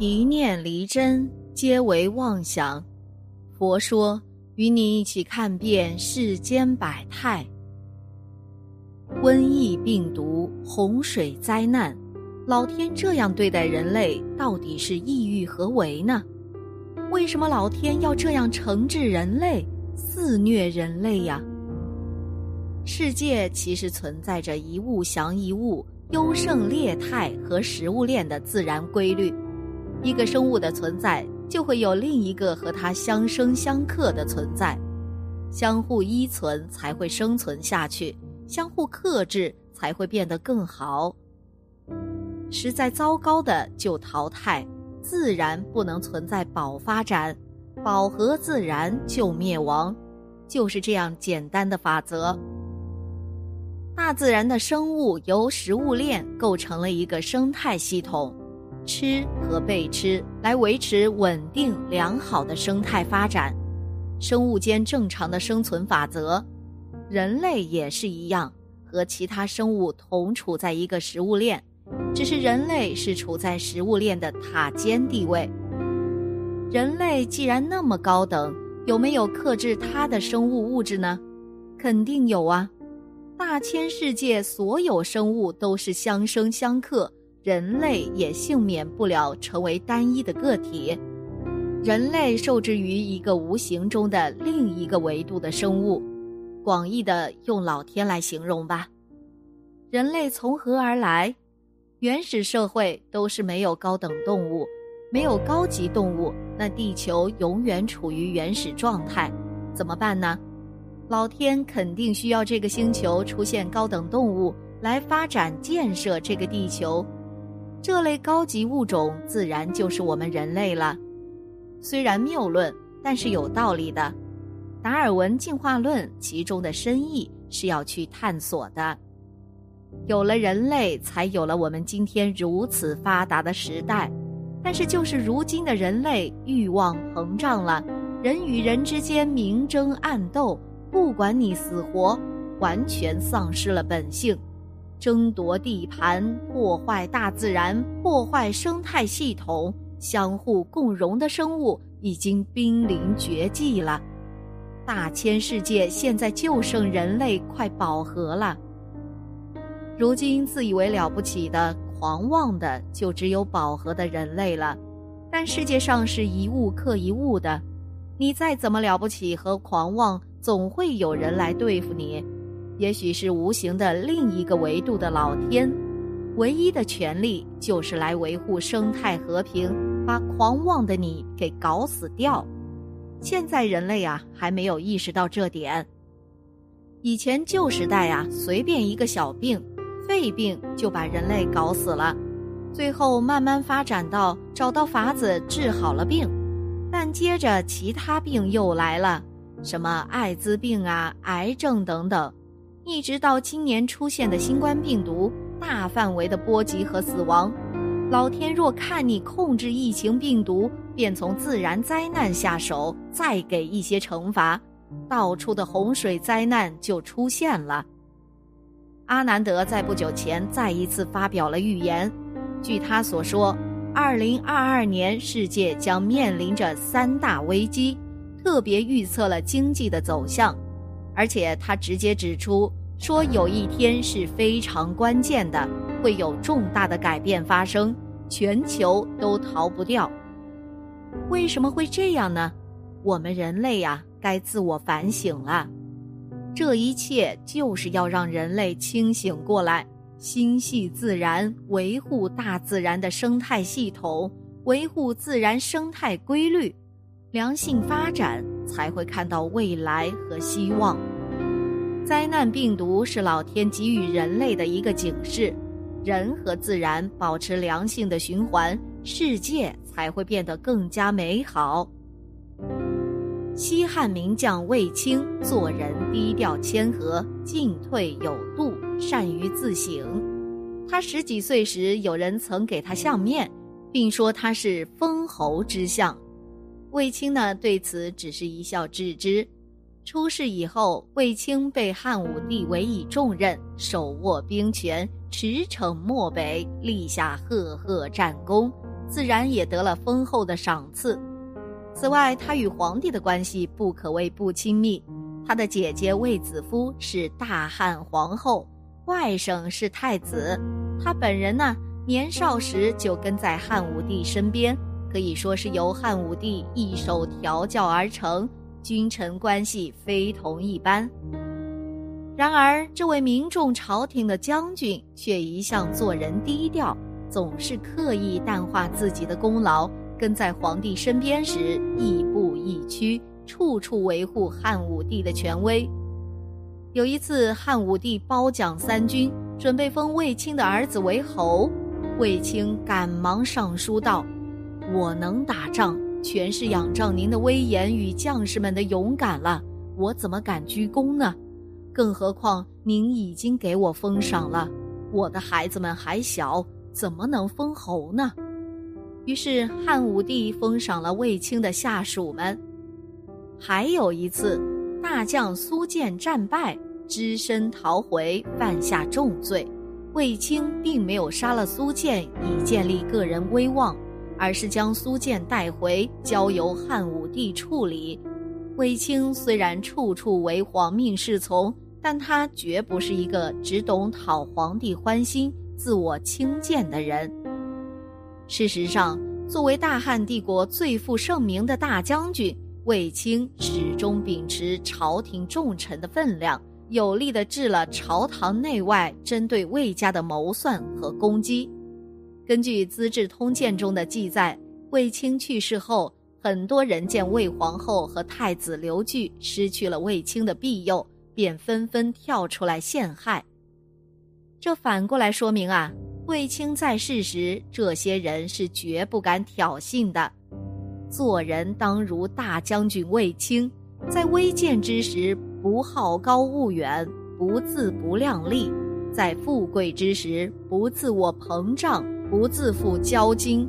一念离真，皆为妄想。佛说，与你一起看遍世间百态。瘟疫、病毒、洪水、灾难，老天这样对待人类，到底是意欲何为呢？为什么老天要这样惩治人类、肆虐人类呀？世界其实存在着一物降一物、优胜劣汰和食物链的自然规律。一个生物的存在，就会有另一个和它相生相克的存在，相互依存才会生存下去，相互克制才会变得更好。实在糟糕的就淘汰，自然不能存在保发展，饱和自然就灭亡，就是这样简单的法则。大自然的生物由食物链构成了一个生态系统。吃和被吃来维持稳定良好的生态发展，生物间正常的生存法则，人类也是一样，和其他生物同处在一个食物链，只是人类是处在食物链的塔尖地位。人类既然那么高等，有没有克制它的生物物质呢？肯定有啊！大千世界所有生物都是相生相克。人类也幸免不了成为单一的个体，人类受制于一个无形中的另一个维度的生物，广义的用老天来形容吧。人类从何而来？原始社会都是没有高等动物，没有高级动物，那地球永远处于原始状态，怎么办呢？老天肯定需要这个星球出现高等动物来发展建设这个地球。这类高级物种自然就是我们人类了。虽然谬论，但是有道理的。达尔文进化论其中的深意是要去探索的。有了人类，才有了我们今天如此发达的时代。但是就是如今的人类欲望膨胀了，人与人之间明争暗斗，不管你死活，完全丧失了本性。争夺地盘，破坏大自然，破坏生态系统，相互共荣的生物已经濒临绝迹了。大千世界现在就剩人类快饱和了。如今自以为了不起的、狂妄的，就只有饱和的人类了。但世界上是一物克一物的，你再怎么了不起和狂妄，总会有人来对付你。也许是无形的另一个维度的老天，唯一的权利就是来维护生态和平，把狂妄的你给搞死掉。现在人类啊还没有意识到这点。以前旧时代啊，随便一个小病，肺病就把人类搞死了，最后慢慢发展到找到法子治好了病，但接着其他病又来了，什么艾滋病啊、癌症等等。一直到今年出现的新冠病毒，大范围的波及和死亡，老天若看你控制疫情病毒，便从自然灾难下手，再给一些惩罚，到处的洪水灾难就出现了。阿南德在不久前再一次发表了预言，据他所说，二零二二年世界将面临着三大危机，特别预测了经济的走向。而且他直接指出说，有一天是非常关键的，会有重大的改变发生，全球都逃不掉。为什么会这样呢？我们人类呀，该自我反省了。这一切就是要让人类清醒过来，心系自然，维护大自然的生态系统，维护自然生态规律。良性发展才会看到未来和希望。灾难病毒是老天给予人类的一个警示，人和自然保持良性的循环，世界才会变得更加美好。西汉名将卫青做人低调谦和，进退有度，善于自省。他十几岁时，有人曾给他相面，并说他是封侯之相。卫青呢，对此只是一笑置之。出世以后，卫青被汉武帝委以重任，手握兵权，驰骋漠北，立下赫赫战功，自然也得了丰厚的赏赐。此外，他与皇帝的关系不可谓不亲密。他的姐姐卫子夫是大汉皇后，外甥是太子。他本人呢，年少时就跟在汉武帝身边，可以说是由汉武帝一手调教而成，君臣关系非同一般。然而，这位名重朝廷的将军却一向做人低调，总是刻意淡化自己的功劳，跟在皇帝身边时亦步亦趋，处处维护汉武帝的权威。有一次，汉武帝褒奖三军，准备封卫青的儿子为侯，卫青赶忙上书道：“我能打仗，全是仰仗您的威严与将士们的勇敢了，我怎么敢鞠躬呢？”更何况您已经给我封赏了，我的孩子们还小，怎么能封侯呢？于是汉武帝封赏了卫青的下属们。还有一次，大将苏建战败，只身逃回，犯下重罪。卫青并没有杀了苏建以建立个人威望，而是将苏建带回，交由汉武帝处理。卫青虽然处处为皇命侍从。但他绝不是一个只懂讨皇帝欢心、自我轻贱的人。事实上，作为大汉帝国最负盛名的大将军，卫青始终秉持朝廷重臣的分量，有力地治了朝堂内外针对卫家的谋算和攻击。根据《资治通鉴》中的记载，卫青去世后，很多人见魏皇后和太子刘据失去了卫青的庇佑。便纷纷跳出来陷害。这反过来说明啊，卫青在世时，这些人是绝不敢挑衅的。做人当如大将军卫青，在危贱之时不好高骛远，不自不量力；在富贵之时不自我膨胀，不自负骄矜。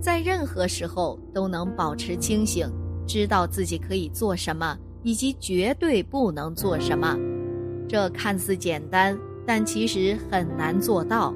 在任何时候都能保持清醒，知道自己可以做什么。以及绝对不能做什么，这看似简单，但其实很难做到。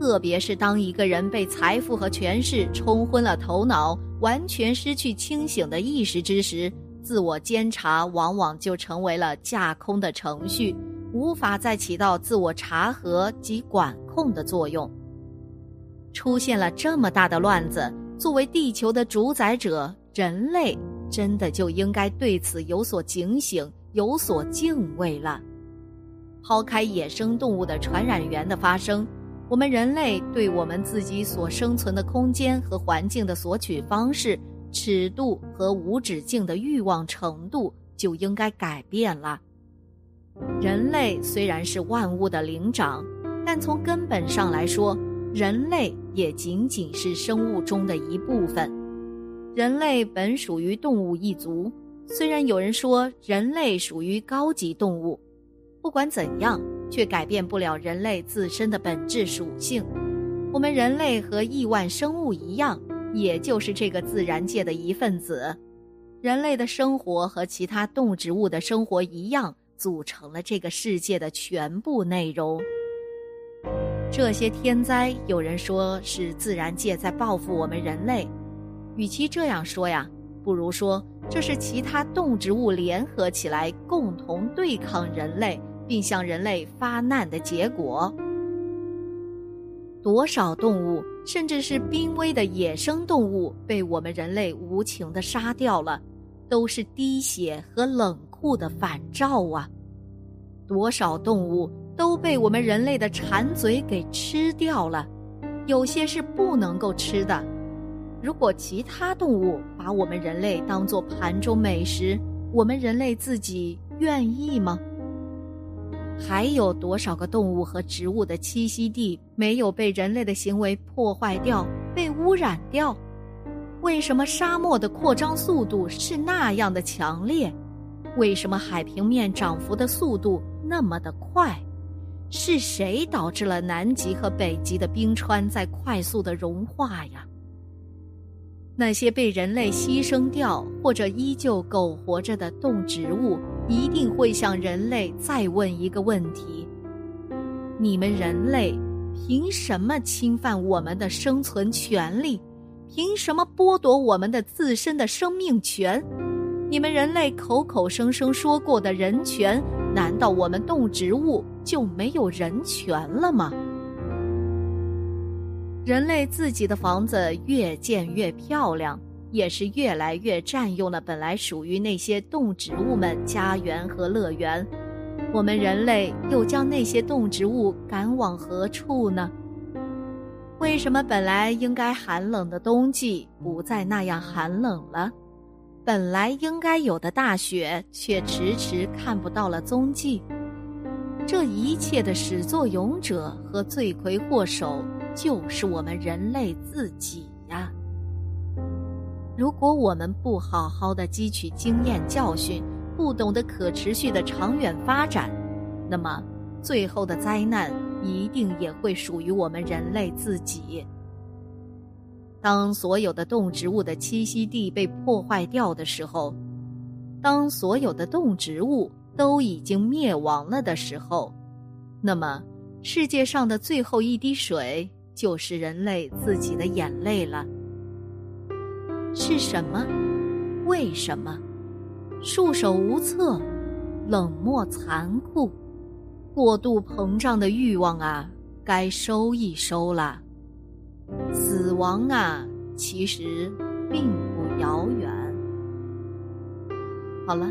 特别是当一个人被财富和权势冲昏了头脑，完全失去清醒的意识之时，自我监察往往就成为了架空的程序，无法再起到自我查核及管控的作用。出现了这么大的乱子，作为地球的主宰者，人类。真的就应该对此有所警醒，有所敬畏了。抛开野生动物的传染源的发生，我们人类对我们自己所生存的空间和环境的索取方式、尺度和无止境的欲望程度就应该改变了。人类虽然是万物的灵长，但从根本上来说，人类也仅仅是生物中的一部分。人类本属于动物一族，虽然有人说人类属于高级动物，不管怎样，却改变不了人类自身的本质属性。我们人类和亿万生物一样，也就是这个自然界的一份子。人类的生活和其他动植物的生活一样，组成了这个世界的全部内容。这些天灾，有人说是自然界在报复我们人类。与其这样说呀，不如说这是其他动植物联合起来共同对抗人类，并向人类发难的结果。多少动物，甚至是濒危的野生动物，被我们人类无情的杀掉了，都是滴血和冷酷的反照啊！多少动物都被我们人类的馋嘴给吃掉了，有些是不能够吃的。如果其他动物把我们人类当作盘中美食，我们人类自己愿意吗？还有多少个动物和植物的栖息地没有被人类的行为破坏掉、被污染掉？为什么沙漠的扩张速度是那样的强烈？为什么海平面涨幅的速度那么的快？是谁导致了南极和北极的冰川在快速的融化呀？那些被人类牺牲掉或者依旧苟活着的动植物，一定会向人类再问一个问题：你们人类凭什么侵犯我们的生存权利？凭什么剥夺我们的自身的生命权？你们人类口口声声说过的人权，难道我们动植物就没有人权了吗？人类自己的房子越建越漂亮，也是越来越占用了本来属于那些动植物们家园和乐园。我们人类又将那些动植物赶往何处呢？为什么本来应该寒冷的冬季不再那样寒冷了？本来应该有的大雪却迟迟看不到了踪迹。这一切的始作俑者和罪魁祸首。就是我们人类自己呀！如果我们不好好的汲取经验教训，不懂得可持续的长远发展，那么最后的灾难一定也会属于我们人类自己。当所有的动植物的栖息地被破坏掉的时候，当所有的动植物都已经灭亡了的时候，那么世界上的最后一滴水。就是人类自己的眼泪了。是什么？为什么？束手无策，冷漠残酷，过度膨胀的欲望啊，该收一收了。死亡啊，其实并不遥远。好了，